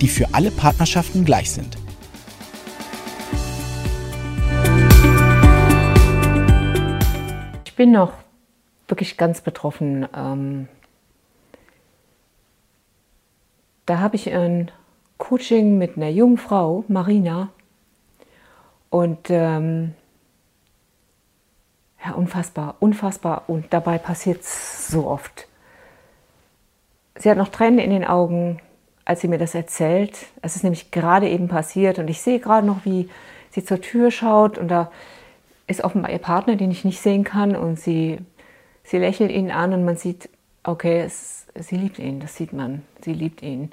die für alle Partnerschaften gleich sind. Ich bin noch wirklich ganz betroffen. Ähm, da habe ich ein Coaching mit einer jungen Frau, Marina. Und ähm, ja, unfassbar, unfassbar. Und dabei passiert es so oft. Sie hat noch Tränen in den Augen, als sie mir das erzählt. Es ist nämlich gerade eben passiert und ich sehe gerade noch, wie sie zur Tür schaut und da ist offenbar ihr Partner, den ich nicht sehen kann und sie, sie lächelt ihn an und man sieht, okay, es, sie liebt ihn, das sieht man, sie liebt ihn.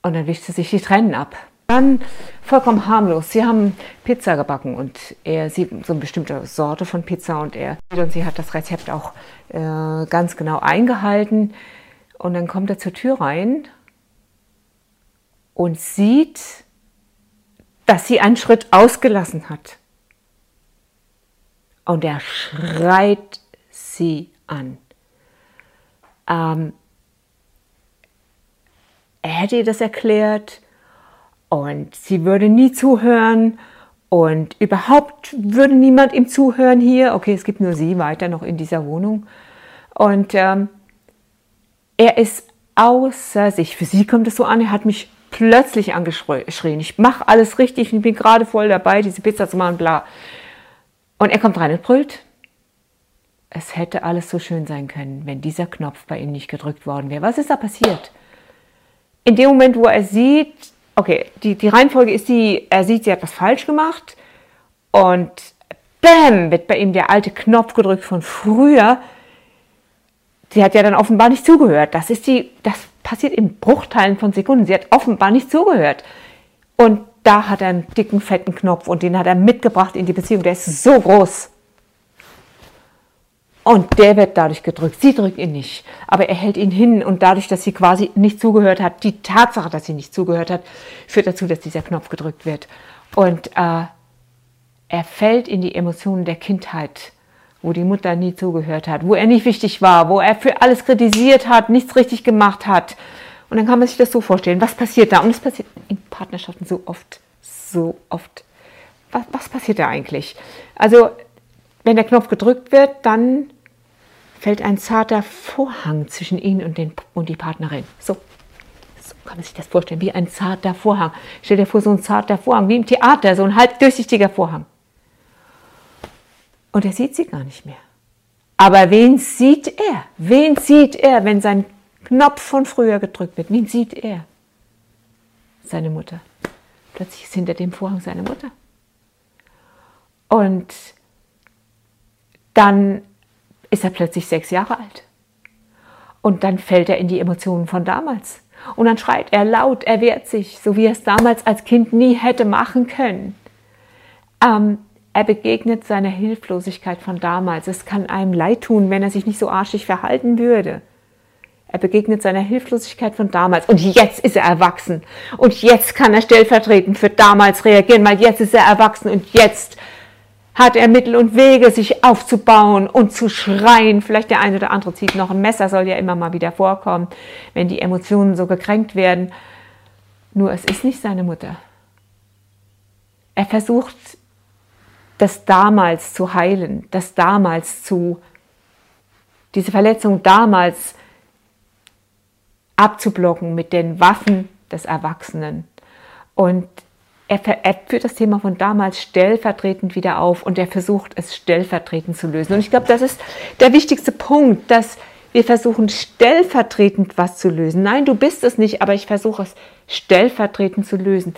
Und dann wischt sie sich die Tränen ab. Dann vollkommen harmlos. Sie haben Pizza gebacken und er sieht so eine bestimmte Sorte von Pizza und er und sie hat das Rezept auch äh, ganz genau eingehalten. Und dann kommt er zur Tür rein und sieht, dass sie einen Schritt ausgelassen hat. Und er schreit sie an. Ähm, er hätte ihr das erklärt und sie würde nie zuhören und überhaupt würde niemand ihm zuhören hier. Okay, es gibt nur sie weiter noch in dieser Wohnung. Und ähm, er ist außer sich. Für sie kommt es so an, er hat mich plötzlich angeschrien. Ich mache alles richtig, ich bin gerade voll dabei, diese Pizza zu machen, bla. Und er kommt rein und brüllt. Es hätte alles so schön sein können, wenn dieser Knopf bei ihm nicht gedrückt worden wäre. Was ist da passiert? In dem Moment, wo er sieht, okay, die, die Reihenfolge ist die, er sieht, sie hat was falsch gemacht und bam, wird bei ihm der alte Knopf gedrückt von früher. Sie hat ja dann offenbar nicht zugehört. Das ist die, das passiert in Bruchteilen von Sekunden. Sie hat offenbar nicht zugehört. Und da hat er einen dicken, fetten Knopf und den hat er mitgebracht in die Beziehung. Der ist so groß. Und der wird dadurch gedrückt. Sie drückt ihn nicht. Aber er hält ihn hin und dadurch, dass sie quasi nicht zugehört hat, die Tatsache, dass sie nicht zugehört hat, führt dazu, dass dieser Knopf gedrückt wird. Und äh, er fällt in die Emotionen der Kindheit, wo die Mutter nie zugehört hat, wo er nicht wichtig war, wo er für alles kritisiert hat, nichts richtig gemacht hat. Und dann kann man sich das so vorstellen. Was passiert da? Und es passiert in Partnerschaften so oft, so oft. Was, was passiert da eigentlich? Also, wenn der Knopf gedrückt wird, dann fällt ein zarter Vorhang zwischen ihn und, den, und die Partnerin. So. so kann man sich das vorstellen, wie ein zarter Vorhang. Stell dir vor, so ein zarter Vorhang, wie im Theater, so ein halb durchsichtiger Vorhang. Und er sieht sie gar nicht mehr. Aber wen sieht er? Wen sieht er, wenn sein Knopf von früher gedrückt wird? Wen sieht er? Seine Mutter. Plötzlich ist hinter dem Vorhang seine Mutter. Und dann ist er plötzlich sechs Jahre alt. Und dann fällt er in die Emotionen von damals. Und dann schreit er laut, er wehrt sich, so wie er es damals als Kind nie hätte machen können. Ähm, er begegnet seiner Hilflosigkeit von damals. Es kann einem leid tun, wenn er sich nicht so arschig verhalten würde. Er begegnet seiner Hilflosigkeit von damals. Und jetzt ist er erwachsen. Und jetzt kann er stellvertretend für damals reagieren, weil jetzt ist er erwachsen und jetzt hat er Mittel und Wege, sich aufzubauen und zu schreien. Vielleicht der eine oder andere zieht noch ein Messer, soll ja immer mal wieder vorkommen, wenn die Emotionen so gekränkt werden. Nur es ist nicht seine Mutter. Er versucht, das damals zu heilen, das damals zu, diese Verletzung damals abzublocken mit den Waffen des Erwachsenen. Und er, er, führt das Thema von damals stellvertretend wieder auf und er versucht es stellvertretend zu lösen. Und ich glaube, das ist der wichtigste Punkt, dass wir versuchen stellvertretend was zu lösen. Nein, du bist es nicht, aber ich versuche es stellvertretend zu lösen.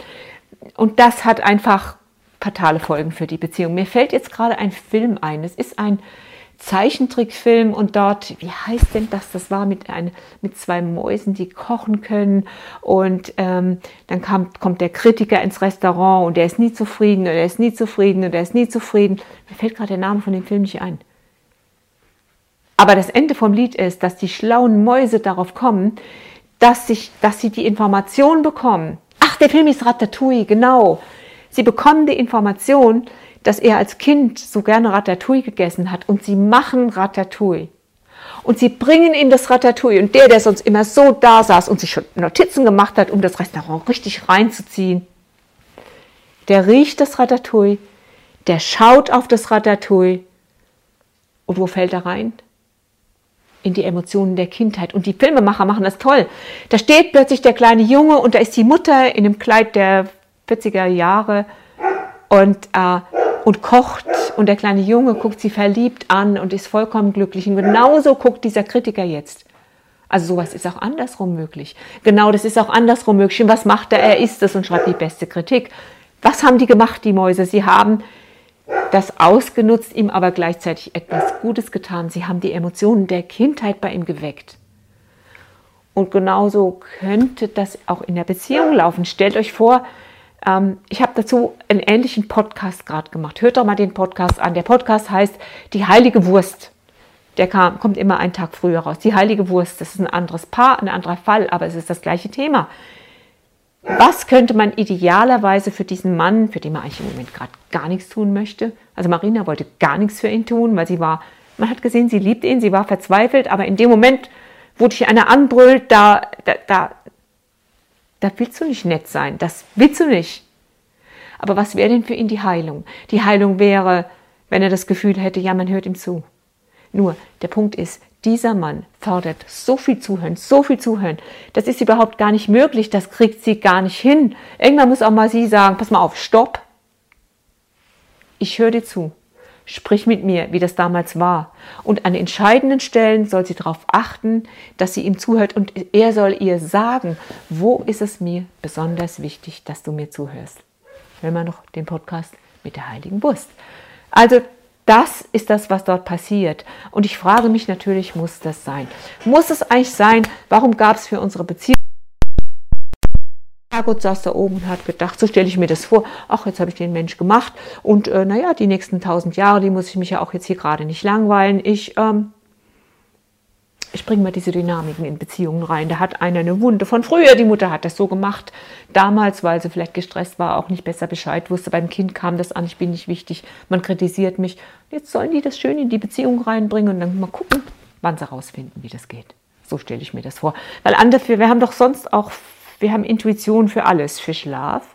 Und das hat einfach fatale Folgen für die Beziehung. Mir fällt jetzt gerade ein Film ein. Es ist ein Zeichentrickfilm und dort, wie heißt denn das? Das war mit, ein, mit zwei Mäusen, die kochen können und ähm, dann kam, kommt der Kritiker ins Restaurant und der ist nie zufrieden und er ist nie zufrieden und er ist nie zufrieden. Mir fällt gerade der Name von dem Film nicht ein. Aber das Ende vom Lied ist, dass die schlauen Mäuse darauf kommen, dass, sich, dass sie die Information bekommen. Ach, der Film ist Ratatouille, genau. Sie bekommen die Information, dass er als Kind so gerne Ratatouille gegessen hat und sie machen Ratatouille. Und sie bringen ihm das Ratatouille und der, der sonst immer so da saß und sich schon Notizen gemacht hat, um das Restaurant richtig reinzuziehen, der riecht das Ratatouille, der schaut auf das Ratatouille und wo fällt er rein? in die Emotionen der Kindheit. Und die Filmemacher machen das toll. Da steht plötzlich der kleine Junge und da ist die Mutter in dem Kleid der 40er Jahre und, äh, und kocht und der kleine Junge guckt sie verliebt an und ist vollkommen glücklich. Und genauso guckt dieser Kritiker jetzt. Also sowas ist auch andersrum möglich. Genau, das ist auch andersrum möglich. Und was macht er? Er ist es und schreibt die beste Kritik. Was haben die gemacht, die Mäuse? Sie haben das ausgenutzt, ihm aber gleichzeitig etwas Gutes getan. Sie haben die Emotionen der Kindheit bei ihm geweckt. Und genauso könnte das auch in der Beziehung laufen. Stellt euch vor, ähm, ich habe dazu einen ähnlichen Podcast gerade gemacht. Hört doch mal den Podcast an. Der Podcast heißt Die heilige Wurst. Der kam, kommt immer einen Tag früher raus. Die heilige Wurst, das ist ein anderes Paar, ein anderer Fall, aber es ist das gleiche Thema. Was könnte man idealerweise für diesen Mann, für den man eigentlich im Moment gerade gar nichts tun möchte? Also Marina wollte gar nichts für ihn tun, weil sie war, man hat gesehen, sie liebt ihn, sie war verzweifelt, aber in dem Moment, wo dich einer anbrüllt, da, da, da, da willst du nicht nett sein, das willst du nicht. Aber was wäre denn für ihn die Heilung? Die Heilung wäre, wenn er das Gefühl hätte, ja, man hört ihm zu. Nur, der Punkt ist, dieser Mann fordert so viel Zuhören, so viel Zuhören. Das ist überhaupt gar nicht möglich, das kriegt sie gar nicht hin. Irgendwann muss auch mal sie sagen, pass mal auf, stopp. Ich höre dir zu. Sprich mit mir, wie das damals war. Und an entscheidenden Stellen soll sie darauf achten, dass sie ihm zuhört und er soll ihr sagen, wo ist es mir besonders wichtig, dass du mir zuhörst. Wenn man noch den Podcast mit der Heiligen Wurst. Also das ist das, was dort passiert. Und ich frage mich natürlich, muss das sein? Muss es eigentlich sein? Warum gab es für unsere Beziehung? Herrgott saß da oben und hat gedacht, so stelle ich mir das vor, ach, jetzt habe ich den Mensch gemacht und äh, naja, die nächsten tausend Jahre, die muss ich mich ja auch jetzt hier gerade nicht langweilen. Ich ähm, ich bringe mal diese Dynamiken in Beziehungen rein. Da hat einer eine Wunde von früher, die Mutter hat das so gemacht. Damals, weil sie vielleicht gestresst war, auch nicht besser Bescheid wusste. Beim Kind kam das an, ich bin nicht wichtig, man kritisiert mich. Jetzt sollen die das schön in die Beziehung reinbringen und dann mal gucken, wann sie rausfinden, wie das geht. So stelle ich mir das vor. Weil andere, wir haben doch sonst auch, wir haben Intuition für alles, für Schlaf.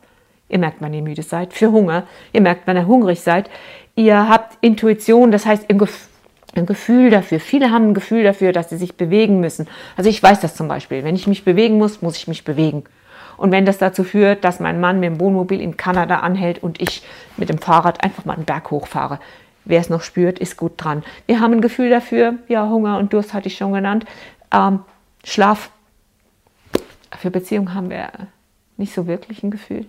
Ihr merkt, wann ihr müde seid, für Hunger. Ihr merkt, wann ihr hungrig seid. Ihr habt Intuition, das heißt im Gefühl, ein Gefühl dafür. Viele haben ein Gefühl dafür, dass sie sich bewegen müssen. Also ich weiß das zum Beispiel. Wenn ich mich bewegen muss, muss ich mich bewegen. Und wenn das dazu führt, dass mein Mann mit dem Wohnmobil in Kanada anhält und ich mit dem Fahrrad einfach mal einen Berg hochfahre, wer es noch spürt, ist gut dran. Wir haben ein Gefühl dafür, ja, Hunger und Durst hatte ich schon genannt. Ähm, Schlaf. Für Beziehung haben wir nicht so wirklich ein Gefühl.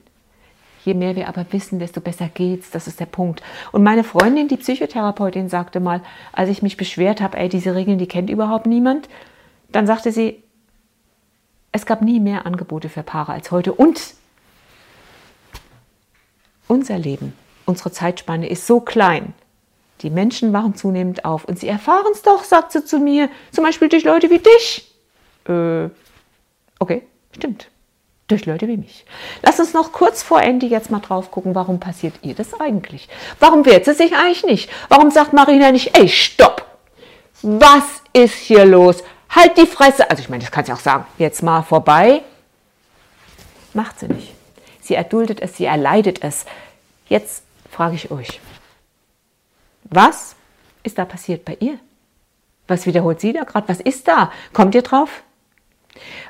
Je mehr wir aber wissen, desto besser geht's. Das ist der Punkt. Und meine Freundin, die Psychotherapeutin, sagte mal, als ich mich beschwert habe, ey, diese Regeln, die kennt überhaupt niemand, dann sagte sie, es gab nie mehr Angebote für Paare als heute. Und unser Leben, unsere Zeitspanne ist so klein. Die Menschen wachen zunehmend auf und sie erfahren es doch, sagt sie zu mir, zum Beispiel durch Leute wie dich. Äh, okay, stimmt durch Leute wie mich. Lass uns noch kurz vor Ende jetzt mal drauf gucken, warum passiert ihr das eigentlich? Warum wehrt sie sich eigentlich nicht? Warum sagt Marina nicht, ey, stopp! Was ist hier los? Halt die Fresse! Also ich meine, das kann sie auch sagen, jetzt mal vorbei. Macht sie nicht. Sie erduldet es, sie erleidet es. Jetzt frage ich euch, was ist da passiert bei ihr? Was wiederholt sie da gerade? Was ist da? Kommt ihr drauf?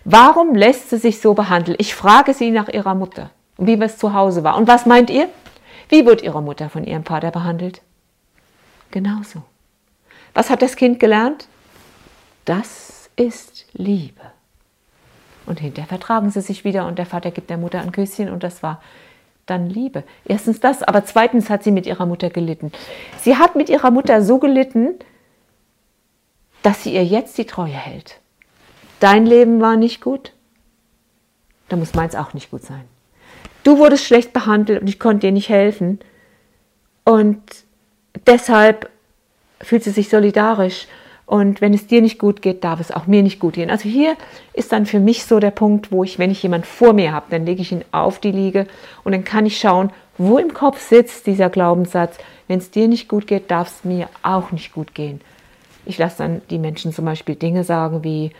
Warum lässt sie sich so behandeln? Ich frage sie nach ihrer Mutter, wie es zu Hause war. Und was meint ihr? Wie wird ihre Mutter von ihrem Vater behandelt? Genauso. Was hat das Kind gelernt? Das ist Liebe. Und hinterher vertragen sie sich wieder und der Vater gibt der Mutter ein Küsschen und das war dann Liebe. Erstens das, aber zweitens hat sie mit ihrer Mutter gelitten. Sie hat mit ihrer Mutter so gelitten, dass sie ihr jetzt die Treue hält. Dein Leben war nicht gut, dann muss meins auch nicht gut sein. Du wurdest schlecht behandelt und ich konnte dir nicht helfen. Und deshalb fühlt sie sich solidarisch. Und wenn es dir nicht gut geht, darf es auch mir nicht gut gehen. Also hier ist dann für mich so der Punkt, wo ich, wenn ich jemanden vor mir habe, dann lege ich ihn auf die Liege und dann kann ich schauen, wo im Kopf sitzt dieser Glaubenssatz, wenn es dir nicht gut geht, darf es mir auch nicht gut gehen. Ich lasse dann die Menschen zum Beispiel Dinge sagen wie,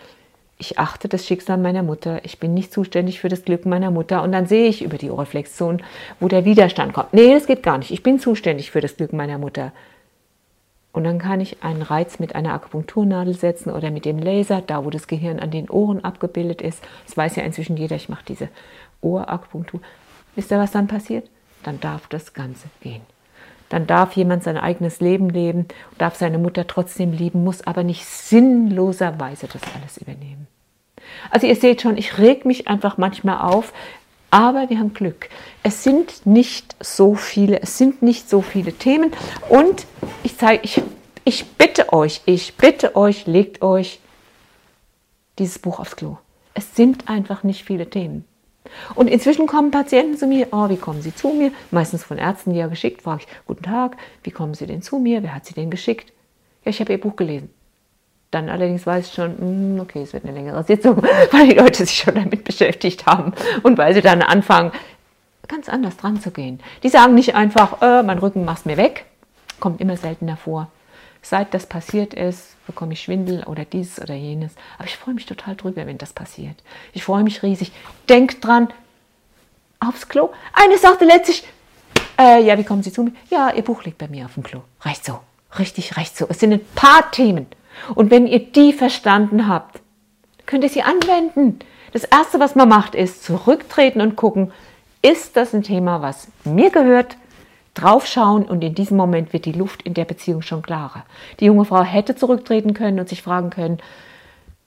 ich achte das Schicksal meiner Mutter, ich bin nicht zuständig für das Glück meiner Mutter und dann sehe ich über die Reflexion, wo der Widerstand kommt. Nee, das geht gar nicht, ich bin zuständig für das Glück meiner Mutter. Und dann kann ich einen Reiz mit einer Akupunkturnadel setzen oder mit dem Laser, da wo das Gehirn an den Ohren abgebildet ist. Das weiß ja inzwischen jeder, ich mache diese Ohrakupunktur. Wisst ihr, was dann passiert? Dann darf das Ganze gehen. Dann darf jemand sein eigenes Leben leben, darf seine Mutter trotzdem lieben, muss aber nicht sinnloserweise das alles übernehmen. Also ihr seht schon, ich reg mich einfach manchmal auf, aber wir haben Glück. Es sind nicht so viele, es sind nicht so viele Themen und ich zeige, ich, ich bitte euch, ich bitte euch, legt euch dieses Buch aufs Klo. Es sind einfach nicht viele Themen. Und inzwischen kommen Patienten zu mir, oh, wie kommen Sie zu mir? Meistens von Ärzten, die ja geschickt, frage ich, guten Tag, wie kommen Sie denn zu mir? Wer hat Sie denn geschickt? Ja, ich habe Ihr Buch gelesen. Dann allerdings weiß ich schon, hm, okay, es wird eine längere Sitzung, weil die Leute sich schon damit beschäftigt haben und weil sie dann anfangen, ganz anders dran zu gehen. Die sagen nicht einfach, äh, mein Rücken machst mir weg, kommt immer seltener vor. Seit das passiert ist, bekomme ich Schwindel oder dieses oder jenes. Aber ich freue mich total drüber, wenn das passiert. Ich freue mich riesig. Denkt dran, aufs Klo. Eine sagte letztlich, äh, ja, wie kommen Sie zu mir? Ja, Ihr Buch liegt bei mir auf dem Klo. Reicht so. Richtig, reicht so. Es sind ein paar Themen. Und wenn ihr die verstanden habt, könnt ihr sie anwenden. Das Erste, was man macht, ist zurücktreten und gucken, ist das ein Thema, was mir gehört? Draufschauen und in diesem Moment wird die Luft in der Beziehung schon klarer. Die junge Frau hätte zurücktreten können und sich fragen können,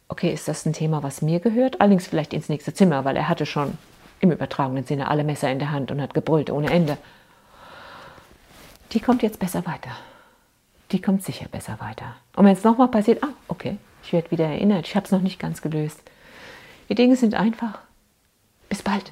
okay, ist das ein Thema, was mir gehört? Allerdings vielleicht ins nächste Zimmer, weil er hatte schon im übertragenen Sinne alle Messer in der Hand und hat gebrüllt ohne Ende. Die kommt jetzt besser weiter. Die kommt sicher besser weiter. Und wenn es nochmal passiert, ah, okay, ich werde wieder erinnert, ich habe es noch nicht ganz gelöst. Die Dinge sind einfach. Bis bald.